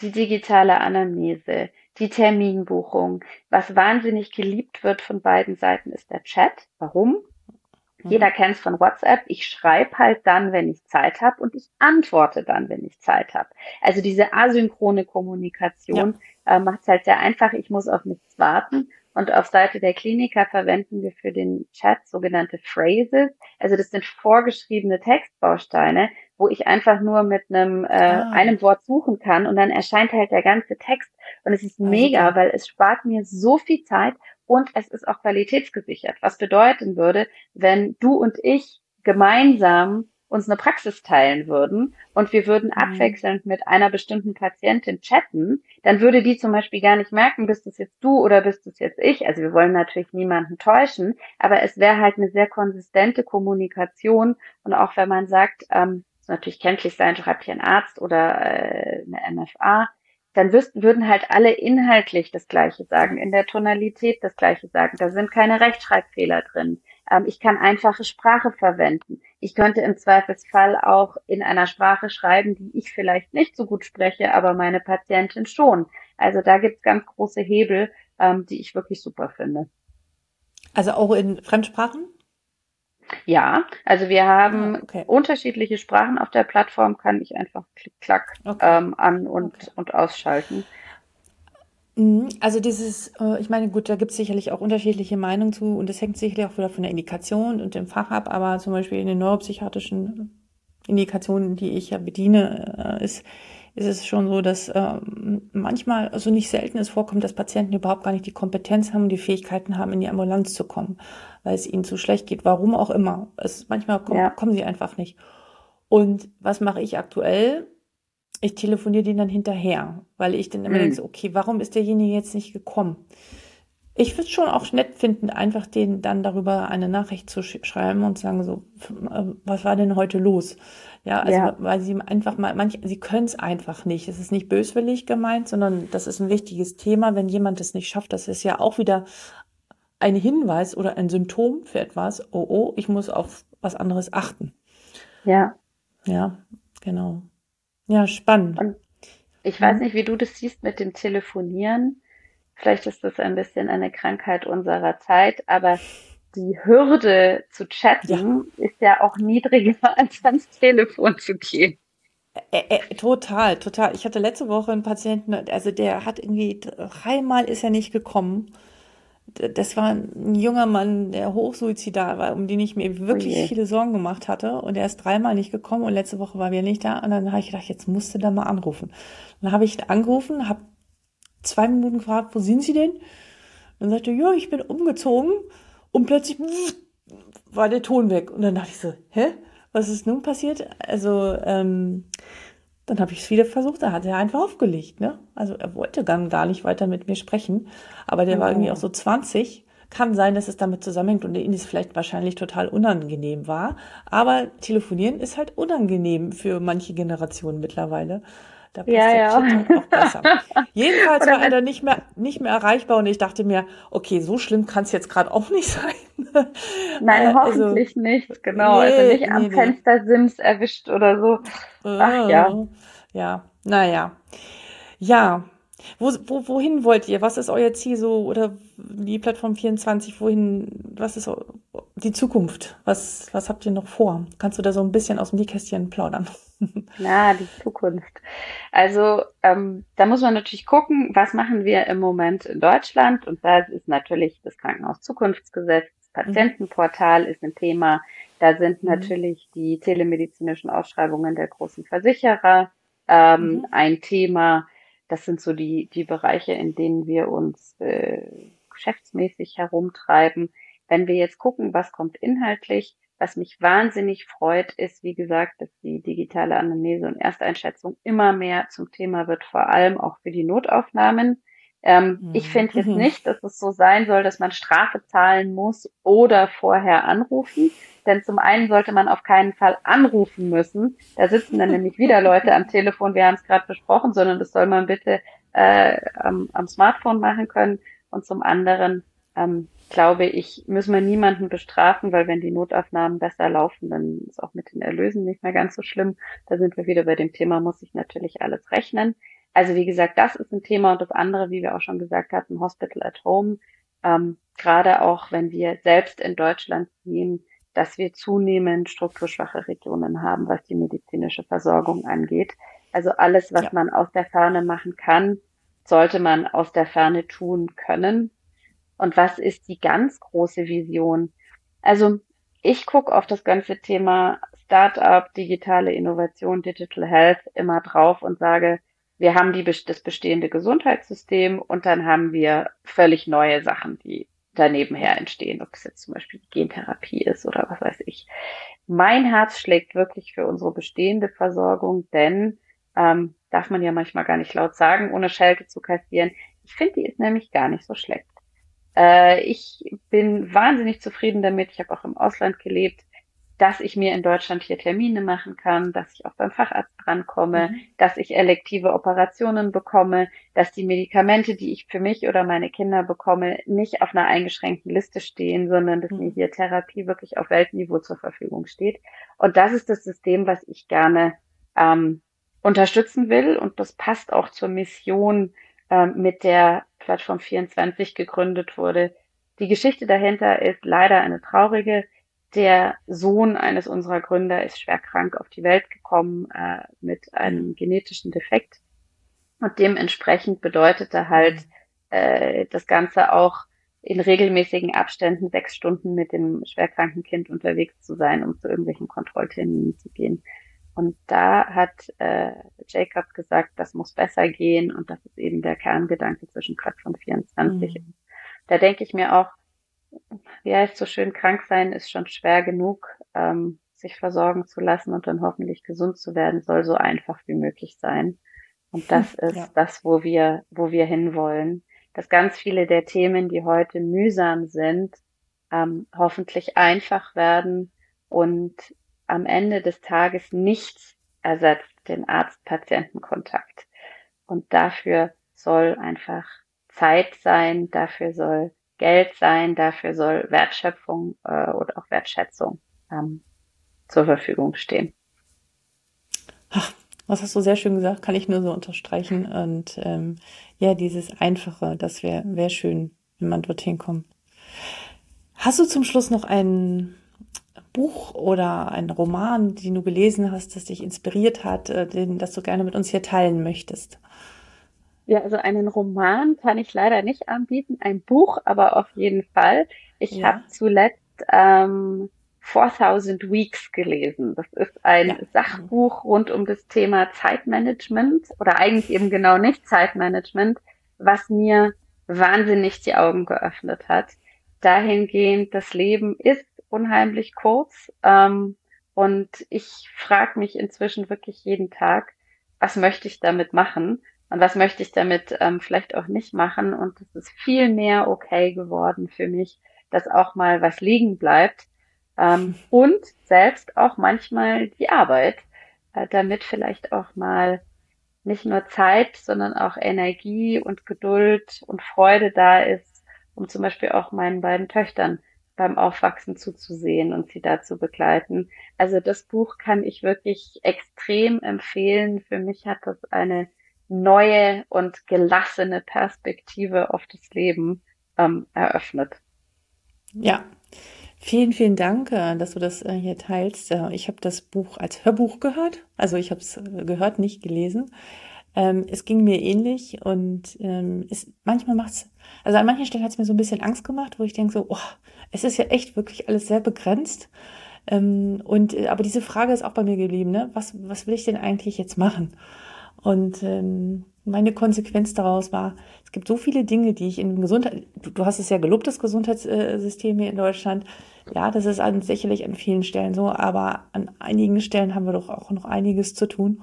die digitale Anamnese, die Terminbuchung. Was wahnsinnig geliebt wird von beiden Seiten ist der Chat. Warum? Mhm. Jeder kennt es von WhatsApp. Ich schreibe halt dann, wenn ich Zeit habe und ich antworte dann, wenn ich Zeit habe. Also diese asynchrone Kommunikation ja. äh, macht es halt sehr einfach. Ich muss auf nichts warten. Und auf Seite der Kliniker verwenden wir für den Chat sogenannte Phrases. Also das sind vorgeschriebene Textbausteine, wo ich einfach nur mit einem, äh, ah. einem Wort suchen kann und dann erscheint halt der ganze Text. Und es ist mega, weil es spart mir so viel Zeit und es ist auch qualitätsgesichert. Was bedeuten würde, wenn du und ich gemeinsam uns eine Praxis teilen würden und wir würden mhm. abwechselnd mit einer bestimmten Patientin chatten, dann würde die zum Beispiel gar nicht merken, bist es jetzt du oder bist es jetzt ich. Also wir wollen natürlich niemanden täuschen, aber es wäre halt eine sehr konsistente Kommunikation und auch wenn man sagt, ähm, es natürlich kenntlich sein, schreibt hier ein Arzt oder äh, eine MFA, dann wüssten, würden halt alle inhaltlich das Gleiche sagen, in der Tonalität das Gleiche sagen. Da sind keine Rechtschreibfehler drin. Ähm, ich kann einfache Sprache verwenden. Ich könnte im Zweifelsfall auch in einer Sprache schreiben, die ich vielleicht nicht so gut spreche, aber meine Patientin schon. Also da gibt's ganz große Hebel, ähm, die ich wirklich super finde. Also auch in Fremdsprachen? Ja, also wir haben ah, okay. unterschiedliche Sprachen auf der Plattform, kann ich einfach klick-klack okay. ähm, an und, okay. und ausschalten. Mhm. Also dieses, äh, ich meine, gut, da gibt es sicherlich auch unterschiedliche Meinungen zu und das hängt sicherlich auch wieder von der Indikation und dem Fach ab, aber zum Beispiel in den neuropsychiatrischen Indikationen, die ich ja bediene, äh, ist, ist es schon so, dass äh, manchmal, also nicht selten es vorkommt, dass Patienten überhaupt gar nicht die Kompetenz haben, die Fähigkeiten haben, in die Ambulanz zu kommen, weil es ihnen zu schlecht geht, warum auch immer. Es, manchmal kommen, ja. kommen sie einfach nicht. Und was mache ich aktuell? ich telefoniere den dann hinterher, weil ich dann immer mhm. denke, okay, warum ist derjenige jetzt nicht gekommen? Ich würde es schon auch nett finden, einfach den dann darüber eine Nachricht zu sch schreiben und sagen so, äh, was war denn heute los? Ja, also ja. weil sie einfach mal, manche, sie können es einfach nicht. Es ist nicht böswillig gemeint, sondern das ist ein wichtiges Thema. Wenn jemand es nicht schafft, das ist ja auch wieder ein Hinweis oder ein Symptom für etwas. Oh, oh, ich muss auf was anderes achten. Ja. Ja, genau. Ja, spannend. Und ich weiß nicht, wie du das siehst mit dem Telefonieren. Vielleicht ist das ein bisschen eine Krankheit unserer Zeit, aber die Hürde zu chatten ja. ist ja auch niedriger, als ans Telefon zu gehen. Ä äh, total, total. Ich hatte letzte Woche einen Patienten, also der hat irgendwie dreimal ist er nicht gekommen das war ein junger Mann, der hochsuizidal war, um den ich mir wirklich okay. viele Sorgen gemacht hatte. Und er ist dreimal nicht gekommen und letzte Woche war wir nicht da. Und dann habe ich gedacht, jetzt musste da mal anrufen. dann habe ich angerufen, habe zwei Minuten gefragt, wo sind Sie denn? Und dann sagte ja, ich bin umgezogen. Und plötzlich war der Ton weg. Und dann dachte ich so, hä? Was ist nun passiert? Also, ähm, Dann habe ich es wieder versucht, da hat er einfach aufgelegt, ne? Also er wollte dann gar nicht weiter mit mir sprechen, aber der oh. war irgendwie auch so 20. Kann sein, dass es damit zusammenhängt und ihm es vielleicht wahrscheinlich total unangenehm war. Aber telefonieren ist halt unangenehm für manche Generationen mittlerweile. Da passt ja, ja. Auch besser. Jedenfalls war er dann nicht mehr, nicht mehr erreichbar und ich dachte mir, okay, so schlimm kann es jetzt gerade auch nicht sein. Nein, äh, also, hoffentlich nicht, genau. Also nee, also nicht am nee, Fenster Sims erwischt oder so. Ach ja. Äh, ja, naja. Ja, wo, wo, wohin wollt ihr? Was ist euer Ziel so oder die Plattform 24? Wohin, was ist die Zukunft? Was, was habt ihr noch vor? Kannst du da so ein bisschen aus dem Nähkästchen plaudern? Na, die Zukunft. Also ähm, da muss man natürlich gucken, was machen wir im Moment in Deutschland? Und da ist natürlich das Krankenhaus Zukunftsgesetz, das mhm. Patientenportal ist ein Thema. Da sind mhm. natürlich die telemedizinischen Ausschreibungen der großen Versicherer ähm, mhm. ein Thema. Das sind so die, die Bereiche, in denen wir uns äh, geschäftsmäßig herumtreiben. Wenn wir jetzt gucken, was kommt inhaltlich, was mich wahnsinnig freut, ist, wie gesagt, dass die digitale Anamnese und Ersteinschätzung immer mehr zum Thema wird, vor allem auch für die Notaufnahmen. Ähm, mhm. Ich finde jetzt mhm. nicht, dass es so sein soll, dass man Strafe zahlen muss oder vorher anrufen. Denn zum einen sollte man auf keinen Fall anrufen müssen. Da sitzen dann nämlich wieder Leute am Telefon, wir haben es gerade besprochen, sondern das soll man bitte äh, am, am Smartphone machen können. Und zum anderen ähm, glaube ich, müssen wir niemanden bestrafen, weil wenn die Notaufnahmen besser laufen, dann ist auch mit den Erlösen nicht mehr ganz so schlimm. Da sind wir wieder bei dem Thema, muss ich natürlich alles rechnen. Also wie gesagt, das ist ein Thema und das andere, wie wir auch schon gesagt hatten, Hospital at Home. Ähm, gerade auch, wenn wir selbst in Deutschland sehen, dass wir zunehmend strukturschwache Regionen haben, was die medizinische Versorgung angeht. Also alles, was ja. man aus der Ferne machen kann, sollte man aus der Ferne tun können. Und was ist die ganz große Vision? Also ich gucke auf das ganze Thema Startup, digitale Innovation, Digital Health immer drauf und sage, wir haben die, das bestehende Gesundheitssystem und dann haben wir völlig neue Sachen, die daneben her entstehen, ob es jetzt zum Beispiel Gentherapie ist oder was weiß ich. Mein Herz schlägt wirklich für unsere bestehende Versorgung, denn ähm, darf man ja manchmal gar nicht laut sagen, ohne Schelte zu kassieren. Ich finde, die ist nämlich gar nicht so schlecht. Äh, ich bin wahnsinnig zufrieden damit. Ich habe auch im Ausland gelebt dass ich mir in Deutschland hier Termine machen kann, dass ich auch beim Facharzt drankomme, mhm. dass ich elektive Operationen bekomme, dass die Medikamente, die ich für mich oder meine Kinder bekomme, nicht auf einer eingeschränkten Liste stehen, sondern dass mhm. mir hier Therapie wirklich auf Weltniveau zur Verfügung steht. Und das ist das System, was ich gerne ähm, unterstützen will. Und das passt auch zur Mission, ähm, mit der Plattform 24 gegründet wurde. Die Geschichte dahinter ist leider eine traurige der Sohn eines unserer Gründer ist schwer krank auf die Welt gekommen äh, mit einem genetischen Defekt. Und dementsprechend bedeutete halt äh, das Ganze auch in regelmäßigen Abständen sechs Stunden mit dem schwerkranken Kind unterwegs zu sein, um zu irgendwelchen Kontrollterminen zu gehen. Und da hat äh, Jacob gesagt, das muss besser gehen und das ist eben der Kerngedanke zwischen Plattform 24. Mhm. Da denke ich mir auch, wie heißt so schön, krank sein ist schon schwer genug, ähm, sich versorgen zu lassen und dann hoffentlich gesund zu werden, soll so einfach wie möglich sein. Und das hm, ist ja. das, wo wir, wo wir hinwollen. Dass ganz viele der Themen, die heute mühsam sind, ähm, hoffentlich einfach werden und am Ende des Tages nichts ersetzt den Arzt-Patienten-Kontakt. Und dafür soll einfach Zeit sein, dafür soll Geld sein, dafür soll Wertschöpfung äh, oder auch Wertschätzung ähm, zur Verfügung stehen. Ach, was hast du sehr schön gesagt, kann ich nur so unterstreichen. Und ähm, ja, dieses Einfache, das wäre wär schön, wenn man dorthin kommt. Hast du zum Schluss noch ein Buch oder ein Roman, den du gelesen hast, das dich inspiriert hat, äh, den, das du gerne mit uns hier teilen möchtest? Ja, also einen Roman kann ich leider nicht anbieten, ein Buch aber auf jeden Fall. Ich ja. habe zuletzt ähm, 4000 Weeks gelesen. Das ist ein ja. Sachbuch rund um das Thema Zeitmanagement oder eigentlich eben genau nicht Zeitmanagement, was mir wahnsinnig die Augen geöffnet hat. Dahingehend, das Leben ist unheimlich kurz ähm, und ich frage mich inzwischen wirklich jeden Tag, was möchte ich damit machen und was möchte ich damit ähm, vielleicht auch nicht machen. Und es ist viel mehr okay geworden für mich, dass auch mal was liegen bleibt ähm, und selbst auch manchmal die Arbeit, äh, damit vielleicht auch mal nicht nur Zeit, sondern auch Energie und Geduld und Freude da ist, um zum Beispiel auch meinen beiden Töchtern beim Aufwachsen zuzusehen und sie da zu begleiten. Also das Buch kann ich wirklich extrem empfehlen. Für mich hat das eine neue und gelassene Perspektive auf das Leben ähm, eröffnet. Ja, Vielen, vielen Dank, äh, dass du das äh, hier teilst. Äh, ich habe das Buch als Hörbuch gehört. Also ich habe es gehört, nicht gelesen. Ähm, es ging mir ähnlich und ähm, es, manchmal macht es, also an manchen Stellen hat es mir so ein bisschen Angst gemacht, wo ich denke so, oh, es ist ja echt wirklich alles sehr begrenzt. Ähm, und aber diese Frage ist auch bei mir geblieben, ne? Was, was will ich denn eigentlich jetzt machen? Und ähm, meine Konsequenz daraus war, es gibt so viele Dinge, die ich in Gesundheit, du, du hast es ja gelobt, das Gesundheitssystem hier in Deutschland. Ja, das ist an, sicherlich an vielen Stellen so, aber an einigen Stellen haben wir doch auch noch einiges zu tun.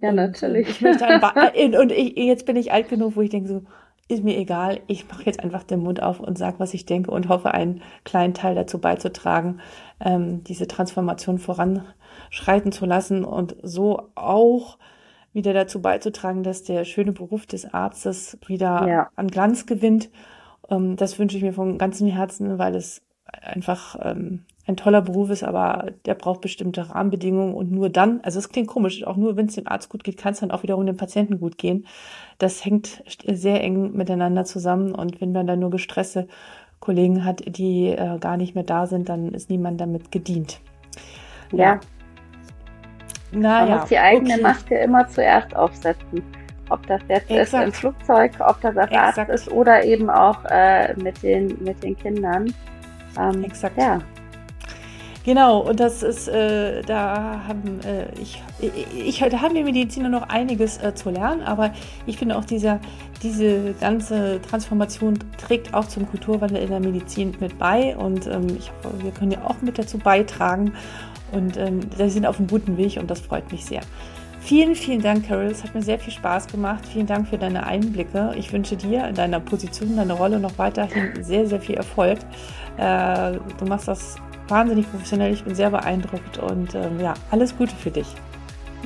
Ja, und, äh, natürlich. Ich möchte ein äh, und ich, jetzt bin ich alt genug, wo ich denke so, ist mir egal, ich mache jetzt einfach den Mund auf und sage, was ich denke und hoffe, einen kleinen Teil dazu beizutragen, ähm, diese Transformation voranschreiten zu lassen und so auch wieder dazu beizutragen, dass der schöne Beruf des Arztes wieder ja. an Glanz gewinnt. Ähm, das wünsche ich mir von ganzem Herzen, weil es einfach ähm, ein toller Beruf ist, aber der braucht bestimmte Rahmenbedingungen und nur dann, also es klingt komisch, auch nur wenn es dem Arzt gut geht, kann es dann auch wiederum dem Patienten gut gehen. Das hängt sehr eng miteinander zusammen und wenn man dann nur gestresste Kollegen hat, die äh, gar nicht mehr da sind, dann ist niemand damit gedient. Ja, naja, Man muss die eigene okay. Maske immer zuerst aufsetzen. Ob das jetzt Exakt. ist im Flugzeug, ob das als Arzt ist oder eben auch äh, mit, den, mit den Kindern. Ähm, Exakt. Ja. Genau, und das ist, äh, da haben äh, ich, ich, da haben wir Mediziner noch einiges äh, zu lernen, aber ich finde auch dieser, diese ganze Transformation trägt auch zum Kulturwandel in der Medizin mit bei und ähm, ich hoffe, wir können ja auch mit dazu beitragen. Und ähm, sie sind auf einem guten Weg und das freut mich sehr. Vielen, vielen Dank, Carol. Es hat mir sehr viel Spaß gemacht. Vielen Dank für deine Einblicke. Ich wünsche dir in deiner Position, deiner Rolle noch weiterhin sehr, sehr viel Erfolg. Äh, du machst das wahnsinnig professionell. Ich bin sehr beeindruckt und ähm, ja, alles Gute für dich.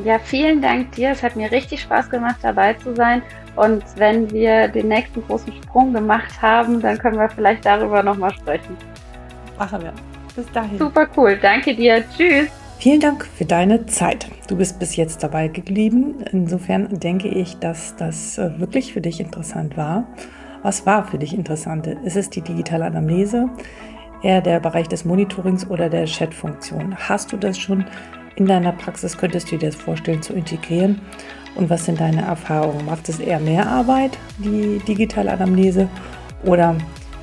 Ja, vielen Dank dir. Es hat mir richtig Spaß gemacht, dabei zu sein. Und wenn wir den nächsten großen Sprung gemacht haben, dann können wir vielleicht darüber nochmal sprechen. Machen wir. Bis dahin. Super cool. Danke dir. Tschüss. Vielen Dank für deine Zeit. Du bist bis jetzt dabei geblieben. Insofern denke ich, dass das äh, wirklich für dich interessant war. Was war für dich interessant? Ist es die digitale Anamnese, eher der Bereich des Monitorings oder der Chat-Funktion? Hast du das schon in deiner Praxis? Könntest du dir das vorstellen zu integrieren? Und was sind deine Erfahrungen? Macht es eher mehr Arbeit, die digitale Anamnese, oder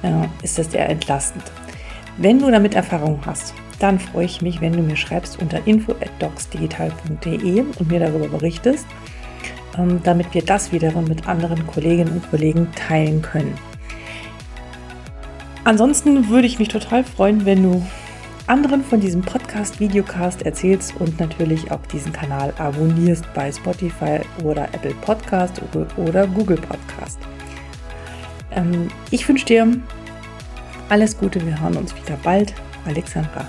äh, ist es eher entlastend? Wenn du damit Erfahrung hast, dann freue ich mich, wenn du mir schreibst unter info@docsdigital.de und mir darüber berichtest, ähm, damit wir das wiederum mit anderen Kolleginnen und Kollegen teilen können. Ansonsten würde ich mich total freuen, wenn du anderen von diesem Podcast, Videocast erzählst und natürlich auch diesen Kanal abonnierst bei Spotify oder Apple Podcast oder Google Podcast. Ähm, ich wünsche dir alles Gute, wir hören uns wieder bald. Alexandra.